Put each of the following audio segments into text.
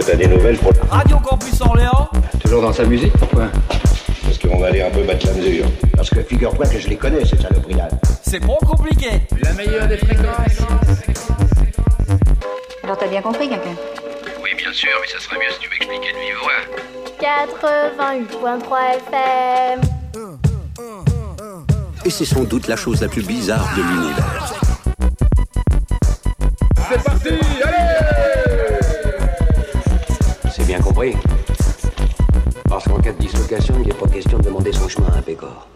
Bah t'as des nouvelles pour... Radio Campus Orléans Toujours dans sa musique, pourquoi Parce qu'on va aller un peu battre la mesure. Parce que figure-toi que je les connais, ces saloperies-là. C'est pas compliqué La meilleure des fréquences. Alors t'as bien compris, quelqu'un? Oui, bien sûr, mais ça serait mieux si tu m'expliquais de vive voix. 88.3 FM. Et c'est sans doute la chose la plus bizarre de l'univers. C'est parti, Parce qu'en cas de dislocation, il n'est pas question de demander son chemin à pécor.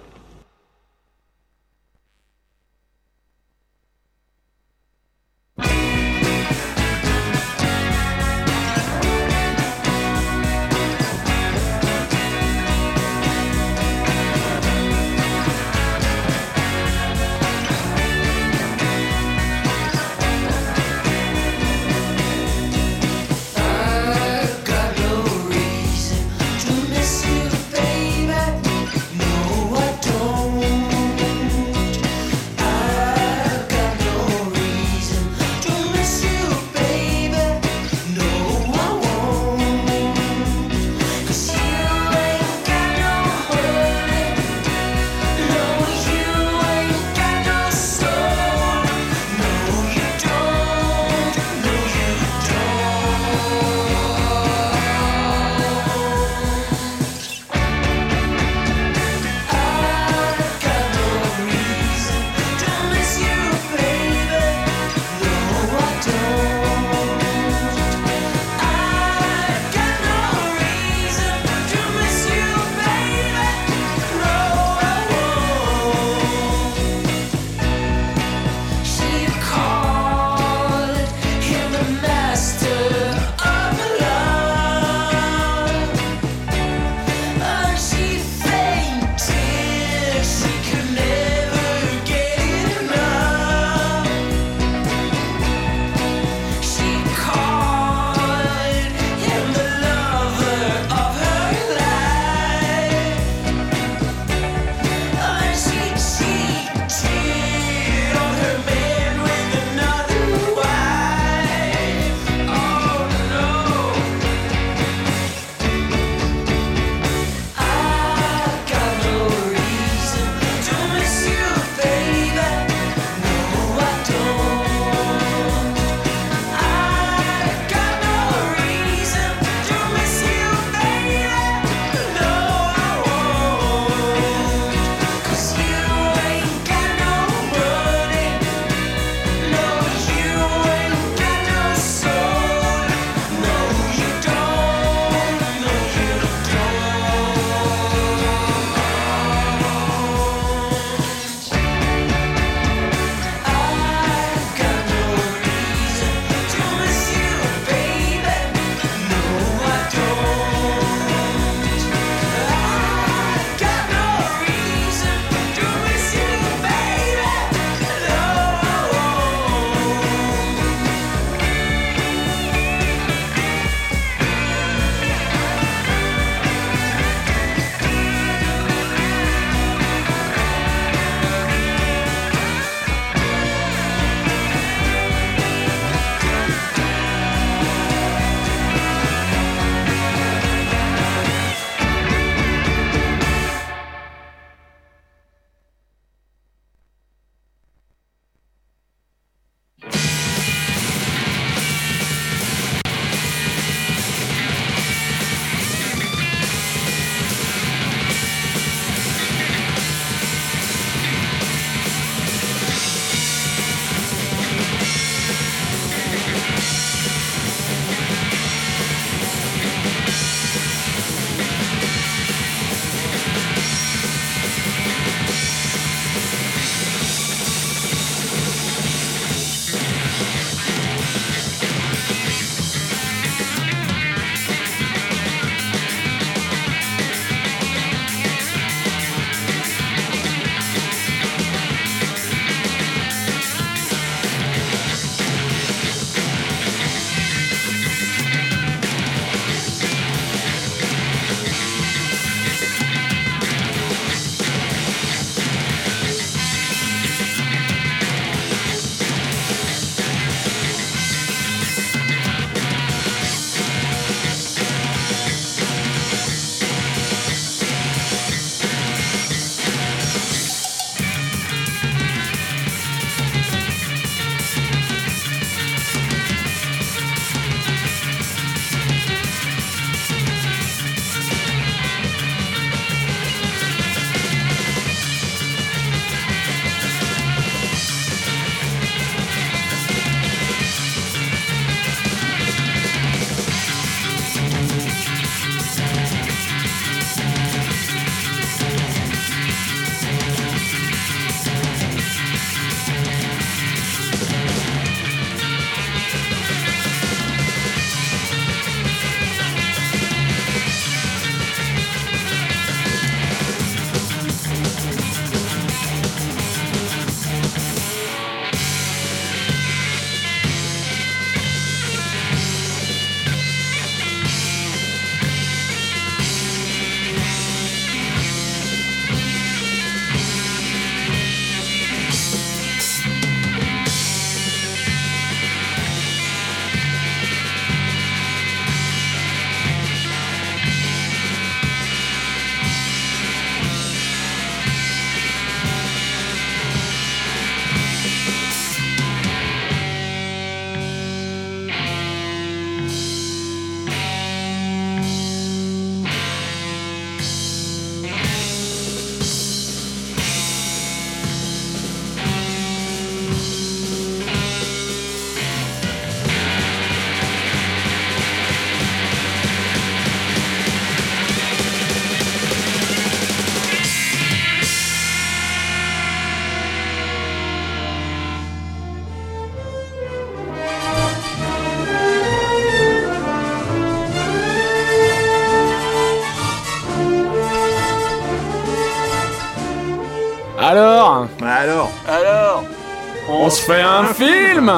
Fait un film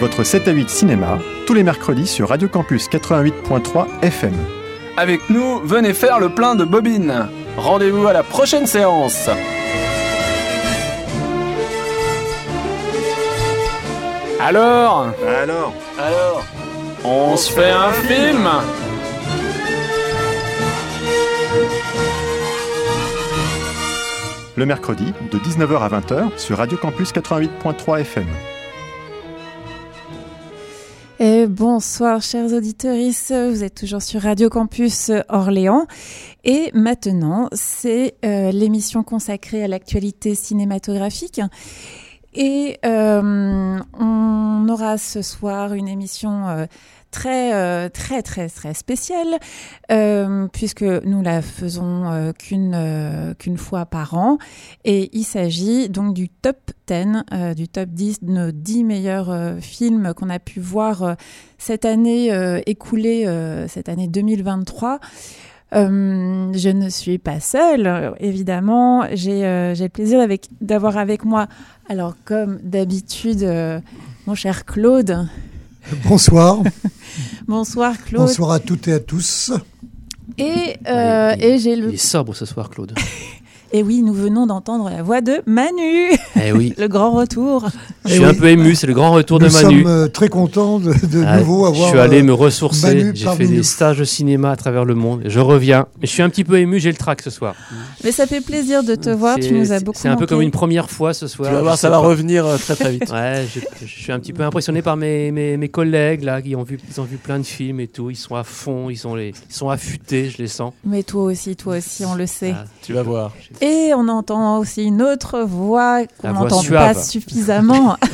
Votre 7 à 8 cinéma, tous les mercredis sur Radio Campus 88.3 FM. Avec nous, venez faire le plein de bobines. Rendez-vous à la prochaine séance. Alors Alors? Alors? On se fait un film Le mercredi, de 19h à 20h sur Radio Campus 88.3 FM. Bonsoir chers auditeurs, vous êtes toujours sur Radio Campus Orléans. Et maintenant c'est euh, l'émission consacrée à l'actualité cinématographique. Et euh, on aura ce soir une émission euh, très euh, très très très spéciale euh, puisque nous la faisons euh, qu'une qu'une fois par an et il s'agit donc du top 10 euh, du top 10 de nos 10 meilleurs films qu'on a pu voir cette année écoulée cette année 2023 euh, je ne suis pas seule, évidemment. J'ai euh, le plaisir d'avoir avec moi, alors comme d'habitude, mon cher Claude. Bonsoir. Bonsoir Claude. Bonsoir à toutes et à tous. Et, euh, et j'ai le. Il est sobre ce soir, Claude. Et oui, nous venons d'entendre la voix de Manu. Eh oui. le grand retour. Je suis un peu ému, c'est le grand retour Nous de Manu. sommes euh, très contents de, de Ah, nouveau avoir. je suis allé euh, me ressourcer, Manu j'ai fait des nous. stages de cinéma à travers le monde. Je reviens, mais je suis un petit peu ému, j'ai le trac ce soir. Mais ça fait plaisir de te voir. Tu nous as beaucoup. C'est un peu comme une première fois ce soir. Tu vas voir, ça va revenir euh, très très vite. Ouais, je, je suis un petit peu impressionné par mes, mes, mes collègues là, qui ont vu, ils ont vu plein de films et tout. Ils sont à fond, ils sont, les, ils sont affûtés, je les sens. Mais toi aussi, toi aussi, on le sait. Ah, Tu vas voir. Et on entend aussi une autre voix qu'on n'entend pas suffisamment.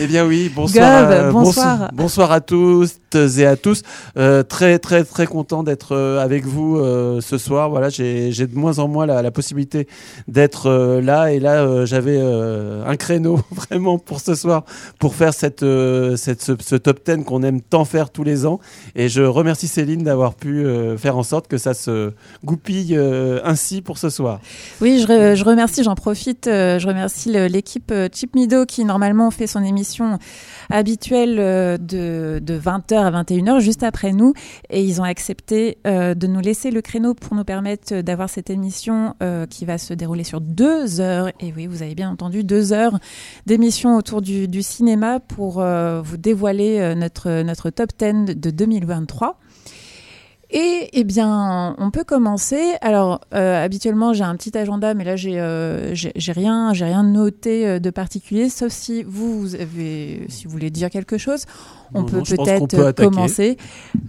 Eh bien oui, bonsoir, euh, bonsoir. bonsoir à tous et à tous. Euh, très très très content d'être euh, avec vous euh, ce soir. Voilà, j'ai de moins en moins la, la possibilité d'être euh, là et là j'avais un créneau vraiment pour ce soir pour faire cette, cette ce, ce top 10 qu'on aime tant faire tous les ans et je remercie Céline d'avoir pu faire en sorte que ça se goupille ainsi pour ce soir. Oui, je, re- je remercie, j'en profite, euh, je remercie l'équipe euh, Chip Mido qui normalement fait son émission habituelle euh, de, de 20h à 21h juste après nous et ils ont accepté de nous laisser le créneau pour nous permettre d'avoir cette émission qui va se dérouler sur deux heures. Et oui, vous avez bien entendu, deux heures d'émission autour du, cinéma pour vous dévoiler notre, notre top 10 de 2023. Et eh bien, on peut commencer. Alors, euh, habituellement, j'ai un petit agenda, mais là, j'ai euh, j'ai rien, j'ai rien noté euh, de particulier, sauf si vous, vous avez, si vous voulez dire quelque chose, on Non, peut peut-être peut attaquer. commencer.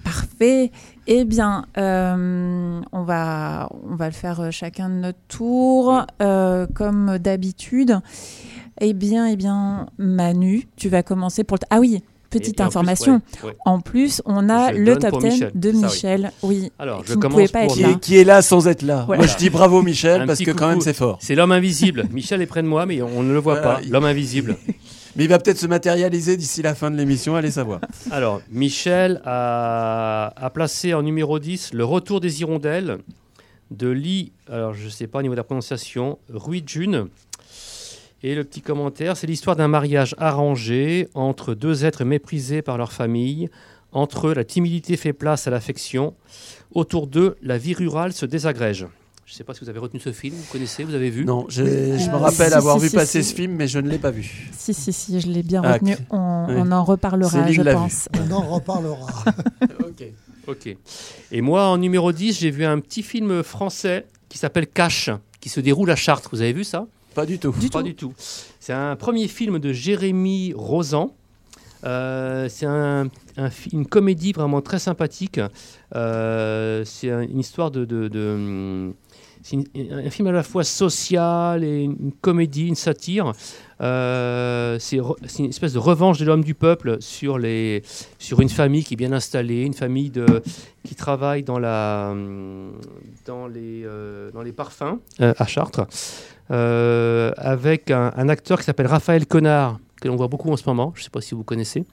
Parfait. Eh bien, euh, on va, on va le faire euh, chacun de notre tour, euh, comme d'habitude. Eh bien, eh bien, Manu, tu vas commencer pour le. Ah oui. Petite Et- et en plus, information. ouais, ouais. En plus, on a Je le top pour 10 Michel, de ça, oui. Michel. Oui. Alors, qui je ne commence pouvait pas pour être Qui là. est, qui est là sans être là? Voilà. Moi je dis bravo Michel Un parce que quand même c'est fort. C'est l'homme invisible. Michel est près de moi, mais on ne le voit Voilà, pas. il- L'homme invisible. Mais il va peut-être se matérialiser d'ici la fin de l'émission, allez savoir. Alors, Michel a, a placé en numéro 10 Le Retour des Hirondelles de Lee, alors je ne sais pas au niveau de la prononciation, Rui Jun. Et le petit commentaire, c'est l'histoire d'un mariage arrangé entre deux êtres méprisés par leur famille. Entre eux, la timidité fait place à l'affection. Autour d'eux, la vie rurale se désagrège. Je ne sais pas si vous avez retenu ce film, vous connaissez, vous avez vu Non, je me Euh, rappelle si, avoir si, vu si, passer si. ce film, mais je ne l'ai pas vu. Si, si, si, je l'ai bien Ah, retenu. On, Oui. on en reparlera, je pense. On en reparlera. ok. Ok. Et moi, en numéro 10, j'ai vu un petit film français qui s'appelle Cache, qui se déroule à Chartres. Vous avez vu ça? Pas du tout. Pas du tout. C'est un premier film de Jérémy Rosan. Euh, c'est un- un fi- une comédie vraiment très sympathique. Euh, c'est un- une histoire de. de- de, hum, c'est une- un film à la fois social et une comédie, une satire. Euh, c'est re- c'est une espèce de revanche de l'homme du peuple sur, les, sur une famille qui est bien installée, une famille de, qui travaille dans, la, hum, dans, les, euh, dans les parfums euh, à Chartres, euh, avec un, un acteur qui s'appelle Raphaël Connard, que l'on voit beaucoup en ce moment. Je ne sais pas si vous connaissez.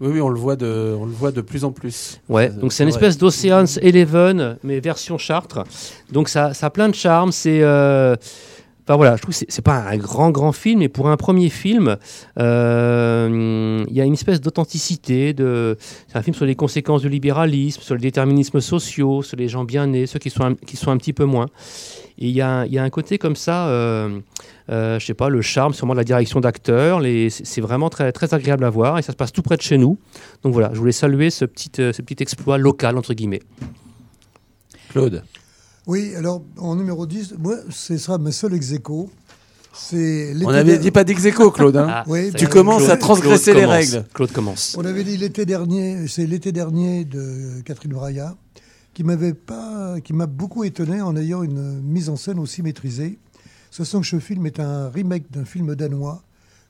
Oui, oui, on le voit de, on le voit de plus en plus. Ouais, Euh, donc c'est une espèce d'Ocean's Eleven, mais version Chartres. Donc ça, ça a plein de charme. C'est euh, Enfin voilà, je trouve que c'est- pas un grand grand film, mais pour un premier film, euh, il y a une espèce d'authenticité. De... C'est un film sur les conséquences du libéralisme, sur le déterminisme sociaux, sur les gens bien nés, ceux qui sont un, qui sont un petit peu moins. Et il y y a un côté comme ça, euh, euh, je sais pas, le charme, sûrement de la direction d'acteur. les- C'est c'est vraiment très très agréable à voir et ça se passe tout près de chez nous. Donc voilà, je voulais saluer ce petit euh, ce petit exploit local entre guillemets. Claude. Oui, alors en numéro 10, moi, ce sera ma seule ex aequo. On l'été avait der- dit pas d'ex Claude. hein. Ah, Oui, tu commences Claude- à transgresser Claude les commence. règles. Claude commence. On avait dit l'été dernier, c'est l'été dernier de Catherine Braya, qui m'avait pas, qui m'a beaucoup étonné en ayant une mise en scène aussi maîtrisée. Sachant que ce film est un remake d'un film danois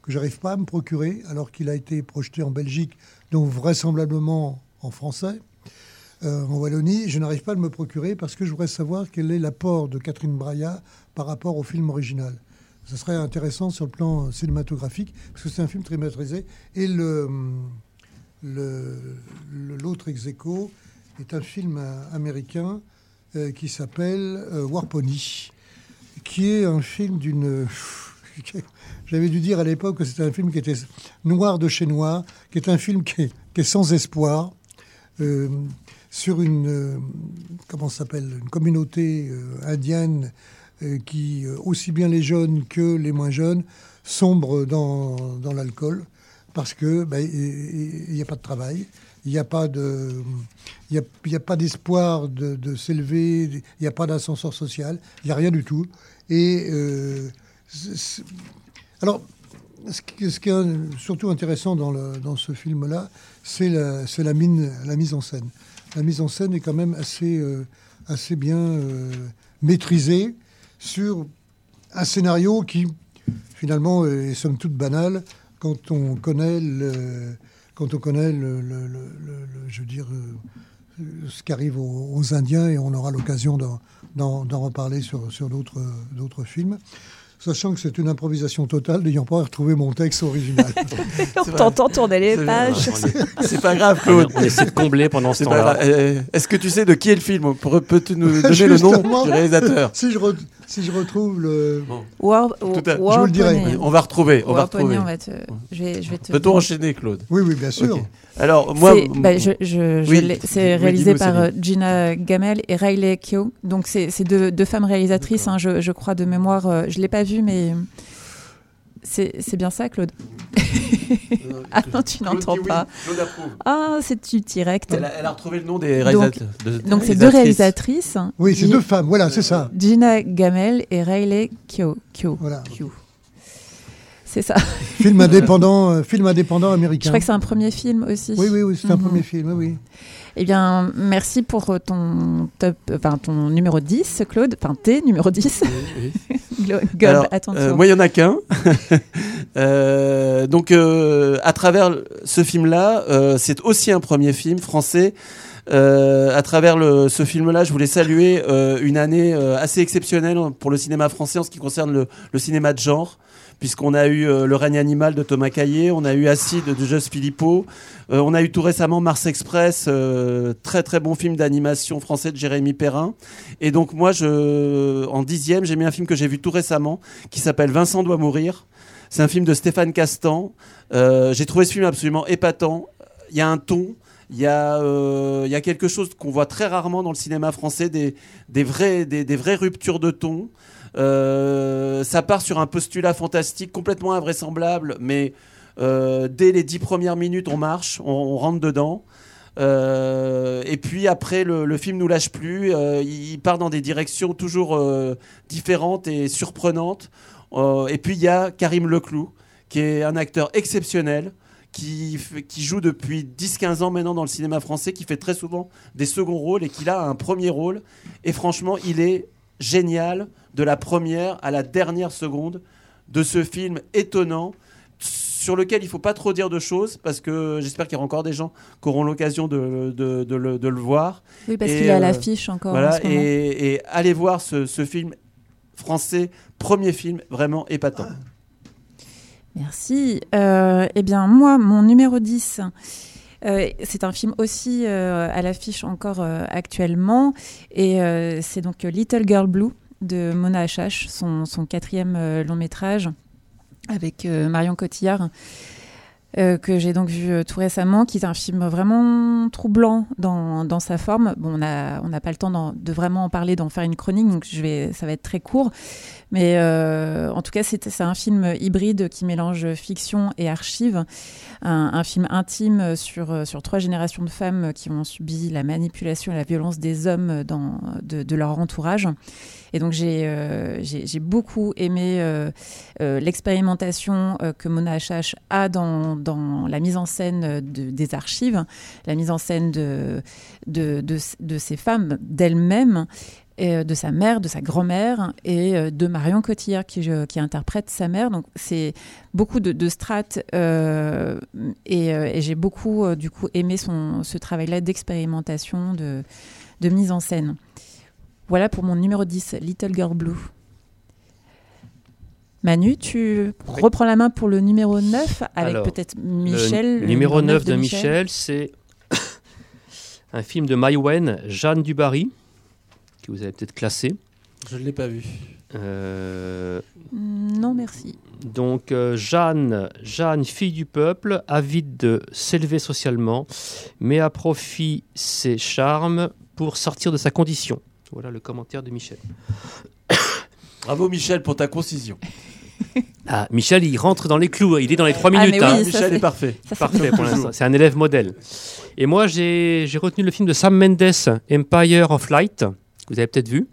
que j'arrive pas à me procurer, alors qu'il a été projeté en Belgique, donc vraisemblablement en français, euh, en Wallonie. Je n'arrive pas à me procurer parce que je voudrais savoir quel est l'apport de Catherine Braya par rapport au film original. Ce serait intéressant sur le plan cinématographique, parce que c'est un film très maîtrisé. Et le- l'autre ex aequo est un film euh, américain euh, qui s'appelle euh, War Pony, qui est un film d'une. J'avais dû dire à l'époque que c'était un film qui était noir de chez noir, qui est un film qui est, sans espoir, euh, sur une. euh, comment s'appelle Une communauté euh, indienne euh, qui, aussi bien les jeunes que les moins jeunes, sombrent dans, dans l'alcool parce que ben, il n'y a pas de travail, il n'y a pas de, il a, pas d'espoir de, s'élever, il n'y a pas d'ascenseur social, il n'y a rien du tout. Et alors, ce qui, est surtout intéressant dans, dans ce film-là, c'est la, la mise en scène. La mise en scène est quand même assez, euh, bien euh, maîtrisée sur un scénario qui, finalement, est somme toute banal quand on connaît je ce qui arrive aux, Indiens et on aura l'occasion d'en, reparler sur, d'autres films. Sachant que c'est une improvisation totale, n'ayant pas retrouvé mon texte original. On t'entend tourner les pages. C'est pas grave, Claude. On essaie de combler pendant ce temps-là. grave. Euh, Est-ce que tu sais de qui est le film Peux-tu nous donner le nom du réalisateur si je, re- si je retrouve le. War, Tout à- War je vous le dirai. Pony. On va retrouver. On va retrouver. on va te, je vais, je vais te. Peut-on enchaîner, Claude? Oui, oui, bien sûr. Alors, moi. C'est- bah, Oui, oui, réalisé par euh. Gina Gamel et Riley Keough. Donc c'est deux, deux femmes réalisatrices, hein, je, je crois de mémoire. euh, je l'ai pas vu, mais c'est bien ça, Claude? Ah non, tu n'entends oui. pas. Claude approuve. Ah, c'est du direct. Elle a, elle a retrouvé le nom des réalisateurs. de- Donc c'est deux réalisatrices. Oui, c'est deux femmes, voilà, c'est ça. Gina Gamel et Riley Keough. Keough. Voilà. Keough. C'est ça. Film indépendant, euh, film indépendant américain. Je crois que c'est un premier film aussi. Oui, oui, oui, c'est un Mhm. premier film, oui, oui. Eh bien, merci pour euh, ton top, enfin ton numéro 10, Claude. Enfin, tes numéro 10. Glo- Gob, euh, moi, il n'y en a qu'un. Euh, donc, euh, à travers ce film-là, euh, c'est aussi un premier film français. Euh, à travers le- ce film-là, je voulais saluer euh, une année euh, assez exceptionnelle pour le cinéma français en ce qui concerne le, le cinéma de genre. Puisqu'on a eu euh, Le règne animal de Thomas Caillé, on a eu Acide de Joss Philippot, euh, on a eu tout récemment Mars Express, euh, très très bon film d'animation français de Jérémy Perrin. Et donc moi, je, en dixième, j'ai mis un film que j'ai vu tout récemment, qui s'appelle Vincent doit mourir. C'est un film de Stéphane Castan. J'ai trouvé ce film absolument épatant. Il y a un ton, il y, a, il y a quelque chose qu'on voit très rarement dans le cinéma français, des, des, vrais, des, des vraies ruptures de ton. Euh, ça part sur un postulat fantastique, complètement invraisemblable, mais euh, dès les dix premières minutes, on marche, on, rentre dedans. Euh, et puis après, le, le film nous lâche plus. Il part dans des directions toujours différentes et surprenantes. Et puis il y a Karim Leclou, qui est un acteur exceptionnel, qui, joue depuis 10-15 ans maintenant dans le cinéma français, qui fait très souvent des seconds rôles et qui a un premier rôle. Et franchement, il est génial de la première à la dernière seconde de ce film étonnant sur lequel il faut pas trop dire de choses parce que j'espère qu'il y aura encore des gens qui auront l'occasion de, de- de le, de le voir. Oui, parce qu'il est à euh, l'affiche encore. Voilà, en ce moment. et, et allez voir ce, ce film français, premier film vraiment épatant. Merci. Euh, eh bien, moi, mon numéro 10, euh, c'est un film aussi euh, à l'affiche encore actuellement. Et c'est donc Little Girl Blue de Mona Achache, son, quatrième euh, long métrage avec euh, Marion Cotillard. euh, que j'ai donc vu tout récemment, qui est un film vraiment troublant dans, dans sa forme. On n'a pas le temps de vraiment en parler, d'en faire une chronique, donc je vais, ça va être très court. Mais euh, en tout cas, c'est un film hybride qui mélange fiction et archive. Un, film intime sur, sur trois générations de femmes qui ont subi la manipulation et la violence des hommes dans, de, leur entourage. Et donc j'ai euh, beaucoup aimé euh, euh, l'expérimentation que Mona Achache a dans, dans la mise en scène de- des archives, la mise en scène de, de, de ces femmes, d'elles-mêmes, et, euh, de sa mère, de sa grand-mère et euh, de Marion Cotillard qui, je- qui interprète sa mère. Donc c'est beaucoup de, de strates euh, et, et j'ai beaucoup euh, du coup aimé son, ce travail-là d'expérimentation, de, de mise en scène. Voilà pour mon numéro 10, Little Girl Blue. Manu, tu Oui. reprends la main pour le numéro 9 avec peut-être Michel. Le le numéro 9 de Michel, c'est un film de Maïwen, Jeanne Dubarry, que vous avez peut-être classé. Je ne l'ai pas vu. Euh, Non, merci. donc euh, Jeanne, Jeanne, fille du peuple, avide de s'élever socialement, met à profit ses charmes pour sortir de sa condition. Voilà le commentaire de Michel. Bravo Michel pour ta concision. Ah, Michel, il rentre dans les clous, il est dans les 3 Ah, minutes. hein. oui, ça, Michel est parfait. Ça, Parfait pour l'instant. C'est un élève modèle. Et moi, j'ai j'ai retenu le film de Sam Mendes, Empire of Light, que vous avez peut-être vu.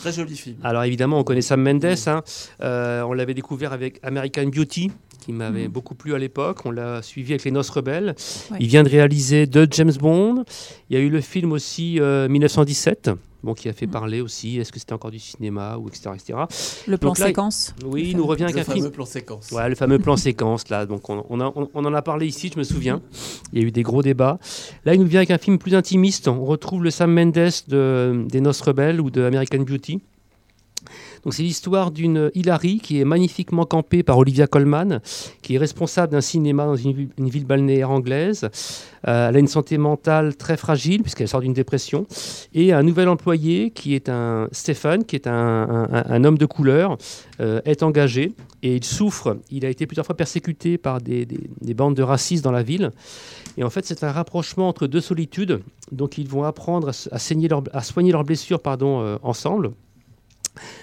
Très joli film. Alors évidemment, on connaît Sam Mendes. hein. Euh, on l'avait découvert avec American Beauty, qui m'avait beaucoup plu à l'époque. On l'a suivi avec Les Noces Rebelles. Ouais. Il vient de réaliser deux James Bond. Il y a eu le film aussi euh, 1917, bon, qui a fait parler aussi. Est-ce que c'était encore du cinéma ou etc. etc. Le plan Donc là, séquence. Oui, Le il nous revient avec Le un film. fameux plan séquence. Ouais, le fameux plan séquence, là. Donc, on, on a- on- on en a parlé ici, je me souviens. Il y a eu des gros débats. Là, il nous vient avec un film plus intimiste. On retrouve le Sam Mendes de, des Noces Rebelles ou de American Beauty. C'est l'histoire d'une Hilary qui est magnifiquement campée par Olivia Colman, qui est responsable d'un cinéma dans une, ville- balnéaire anglaise. Euh, elle a une santé mentale très fragile, puisqu'elle sort d'une dépression. Et un nouvel employé, qui est un Stéphane, qui est un, homme de couleur, euh, est engagé et il souffre. Il a été plusieurs fois persécuté par des, des- des bandes de racistes dans la ville. Et en fait, c'est un rapprochement entre deux solitudes. Donc, ils vont apprendre à saigner leur- à soigner leurs blessures pardon, euh, ensemble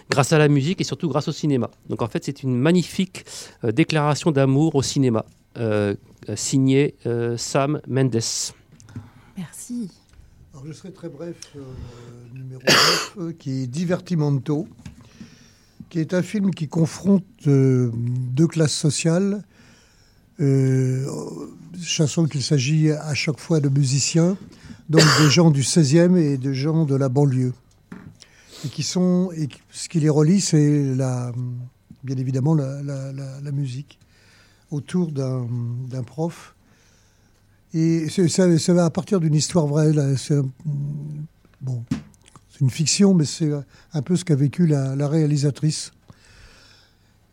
grâce à la musique et surtout grâce au cinéma. Donc en fait, c'est une magnifique euh, déclaration d'amour au cinéma, euh, euh, signée euh, Sam Mendes. Merci. Alors, je serai très bref numéro 9, euh, qui est Divertimento, qui est un film qui confronte euh, deux classes sociales, euh, sachant qu'il s'agit à chaque fois de musiciens, donc des gens du 16e et des gens de la banlieue. Et qui sont, et ce qui les relie, c'est la, bien évidemment la, musique, autour d'un prof et ça, va à partir d'une histoire vraie. C'est bon, une fiction, mais c'est un peu ce qu'a vécu la, réalisatrice.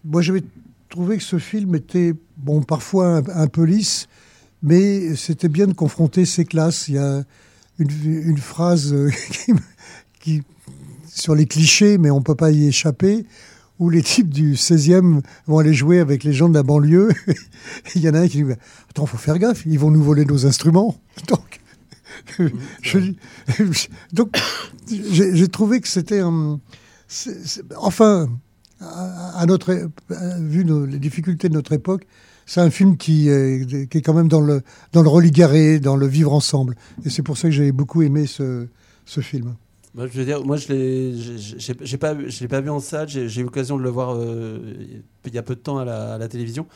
Moi, j'avais trouvé que ce film était, bon, parfois un, peu lisse, mais c'était bien de confronter ces classes. Il y a une, phrase euh, qui- sur les clichés, mais on peut pas y échapper, où les types du 16e vont aller jouer avec les gens de la banlieue. Il y en a un qui dit Attends, faut faire gaffe, ils vont nous voler nos instruments. Donc, j'ai trouvé que c'était c'est- enfin, à, notre, à- vu nos- les difficultés de notre époque, c'est un film qui, est- qui est quand même dans le, dans le religaré, dans le vivre ensemble. Et c'est pour ça que j'avais beaucoup aimé ce, ce film. Moi, je veux dire, moi, je l'ai, j'ai- j'ai j'ai pas, je l'ai pas vu en salle. J'ai eu l'occasion de le voir euh, il y a peu de temps à la, à la télévision.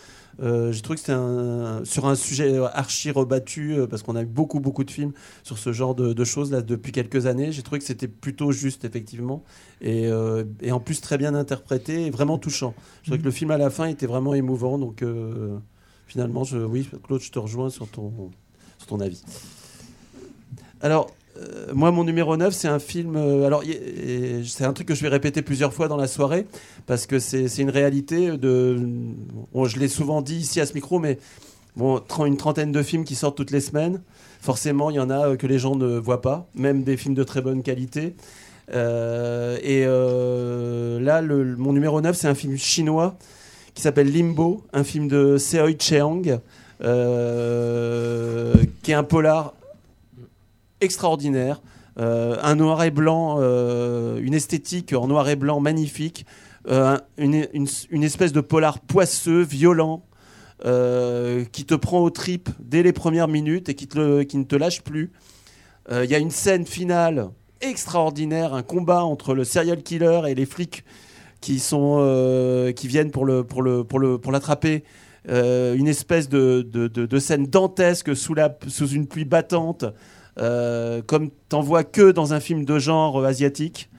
Euh, j'ai trouvé que c'était un, sur un sujet archi rebattu euh, parce qu'on a eu beaucoup, beaucoup de films sur ce genre de, de choses là depuis quelques années. J'ai trouvé que c'était plutôt juste, effectivement, et, euh, et en plus très bien interprété et vraiment touchant. Je trouvais que le film à la fin était vraiment émouvant. Donc, finalement, je, oui, Claude, je te rejoins sur ton, sur ton avis. Alors, euh, moi, mon numéro 9, c'est un film. euh, alors, c'est un truc que je vais répéter plusieurs fois dans la soirée, parce que c'est une réalité de. je l'ai souvent dit ici à ce micro, mais bon, une trentaine de films qui sortent toutes les semaines. Forcément, il y en a euh, que les gens ne voient pas, même des films de très bonne qualité. Et là, le, mon numéro 9, c'est un film chinois qui s'appelle Limbo, un film de Seoi Cheang, qui est un polar extraordinaire. Euh, un noir et blanc, euh, une esthétique en noir et blanc magnifique, euh, une, une- espèce de polar poisseux, violent, qui te prend aux tripes dès les premières minutes et qui, te qui ne te lâche plus. Il y a une scène finale extraordinaire, un combat entre le serial killer et les flics qui, sont, qui viennent pour le pour le pour le pour l'attraper. Une espèce de, de, de- de scène dantesque sous, la, sous une pluie battante, comme t'en vois que dans un film de genre euh, asiatique.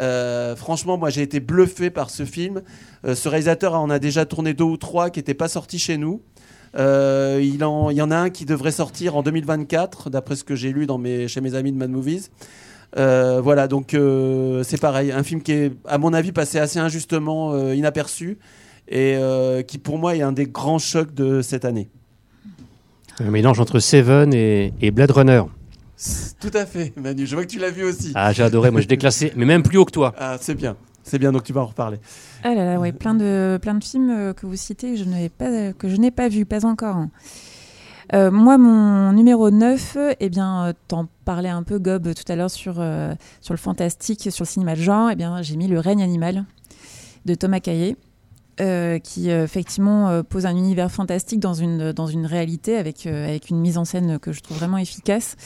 Euh, franchement, moi j'ai été bluffé par ce film. Euh, ce réalisateur en a déjà tourné deux ou trois qui n'étaient pas sortis chez nous. Euh, il, y en a un qui devrait sortir en 2024, d'après ce que j'ai lu chez mes amis de Mad Movies. Euh, voilà, donc euh, c'est pareil, un film qui est, à mon avis, passé assez injustement euh, inaperçu et euh, qui, pour moi, est un des grands chocs de cette année. Un mélange entre Seven et, et Blade Runner. Tout à fait, Manu. Je vois que tu l'as vu aussi. Ah, j'ai adoré. Moi, je l'ai classé, mais même plus haut que toi. Ah, c'est bien. C'est bien, donc tu vas en reparler. Ah là là, ouais, plein de, plein de films euh, que vous citez que je n'ai pas, que je n'ai pas vu, pas encore. hein. Euh, moi, mon numéro 9, eh bien, euh, t'en parlais un peu, Gob, tout à l'heure sur, euh, sur le fantastique, sur le cinéma de genre. Eh bien, j'ai mis Le règne animal de Thomas Caillet, euh, qui euh, effectivement euh, pose un univers fantastique dans une, dans une réalité avec, euh, avec une mise en scène que je trouve vraiment efficace.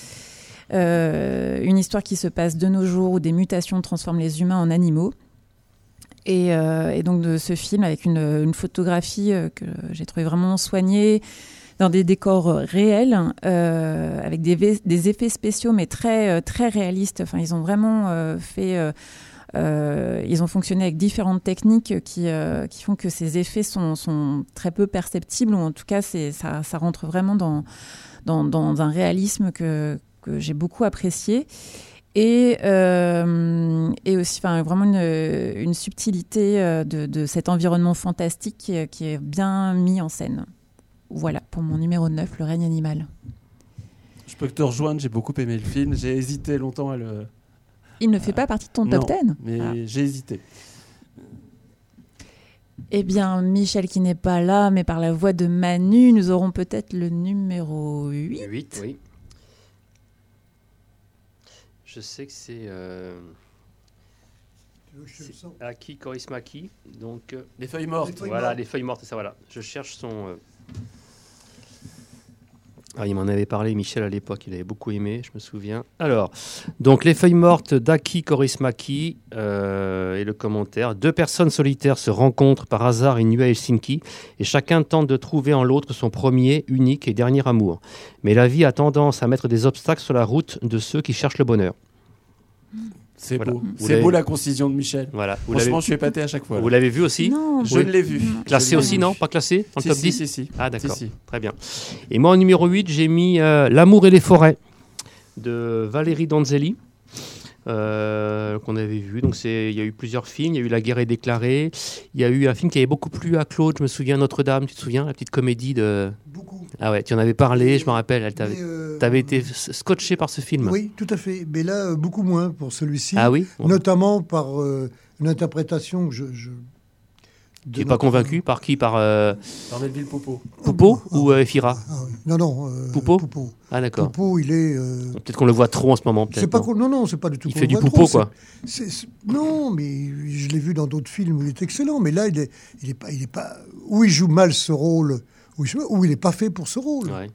Euh, une histoire qui se passe de nos jours où des mutations transforment les humains en animaux. Et, euh, donc de ce film avec une, photographie euh, que j'ai trouvé vraiment soignée dans des décors réels, avec des, effets spéciaux mais très très réalistes. Enfin, ils ont vraiment fait, ils ont fonctionné avec différentes techniques qui qui font que ces effets sont, très peu perceptibles ou en tout cas ça, ça rentre vraiment dans dans, dans un réalisme que que j'ai beaucoup apprécié. Et, euh, et aussi enfin, vraiment une, une subtilité euh, de, de cet environnement fantastique qui est, qui est bien mis en scène. Voilà, pour mon numéro 9, Le règne animal. Je peux te rejoindre, j'ai beaucoup aimé le film. J'ai hésité longtemps à le. Il ne fait pas partie de ton top Non, 10 Mais Ah. j'ai hésité. Eh bien, Michel qui n'est pas là, mais par la voix de Manu, nous aurons peut-être le numéro 8. 8, oui. Je sais que c'est. Euh... Aki Korismaki. Donc, euh, Les feuilles mortes. Voilà, les feuilles mortes, c'est ça, voilà. Je cherche son. euh, Ah, il m'en avait parlé, Michel, à l'époque. Il avait beaucoup aimé, je me souviens. Alors, donc, Les feuilles mortes d'Aki Korismaki euh, et le commentaire. Deux personnes solitaires se rencontrent par hasard une nuit à Helsinki et chacun tente de trouver en l'autre son premier, unique et dernier amour. Mais la vie a tendance à mettre des obstacles sur la route de ceux qui cherchent le bonheur. C'est Voilà. beau. C'est beau la concision de Michel. Voilà. Vous Franchement, l'avez- je suis épaté à chaque fois. Vous l'avez vu aussi Non, Je Oui. ne l'ai vu. Classé aussi, vu. non Pas classé Dans Si, le top si, 10 si, si. Ah, d'accord. Si, si. Très bien. Et moi, en numéro 8, j'ai mis euh, L'amour et les forêts de Valérie Donzelli. Euh, qu'on avait vu. Donc c'est, il y a eu plusieurs films. Il y a eu La guerre est déclarée. Il y a eu un film qui avait beaucoup plu à Claude. Je me souviens Notre-Dame. Tu te souviens la petite comédie de. Beaucoup. Ah ouais, tu en avais parlé. Je me rappelle. Elle t'avait, Mais, euh, t'avais été scotché par ce film. Oui, tout à fait. Mais là, beaucoup moins pour celui-ci. Ah oui? Notamment par euh, une interprétation que je. Tu n'es pas convaincu par qui Par euh, Par Melville Popo. Poupeau ou euh, Fira Ah oui. Non, non. euh, Poupeau Poupeau. Ah d'accord. Poupeau, il est. euh, Peut-être qu'on le voit trop en ce moment. C'est pas non non non c'est pas du tout. Il fait du trop, quoi. non mais je l'ai vu dans d'autres films où il est excellent mais là il est il est pas il est pas où il joue mal ce rôle où il, joue- où il est pas fait pour ce rôle. Ouais.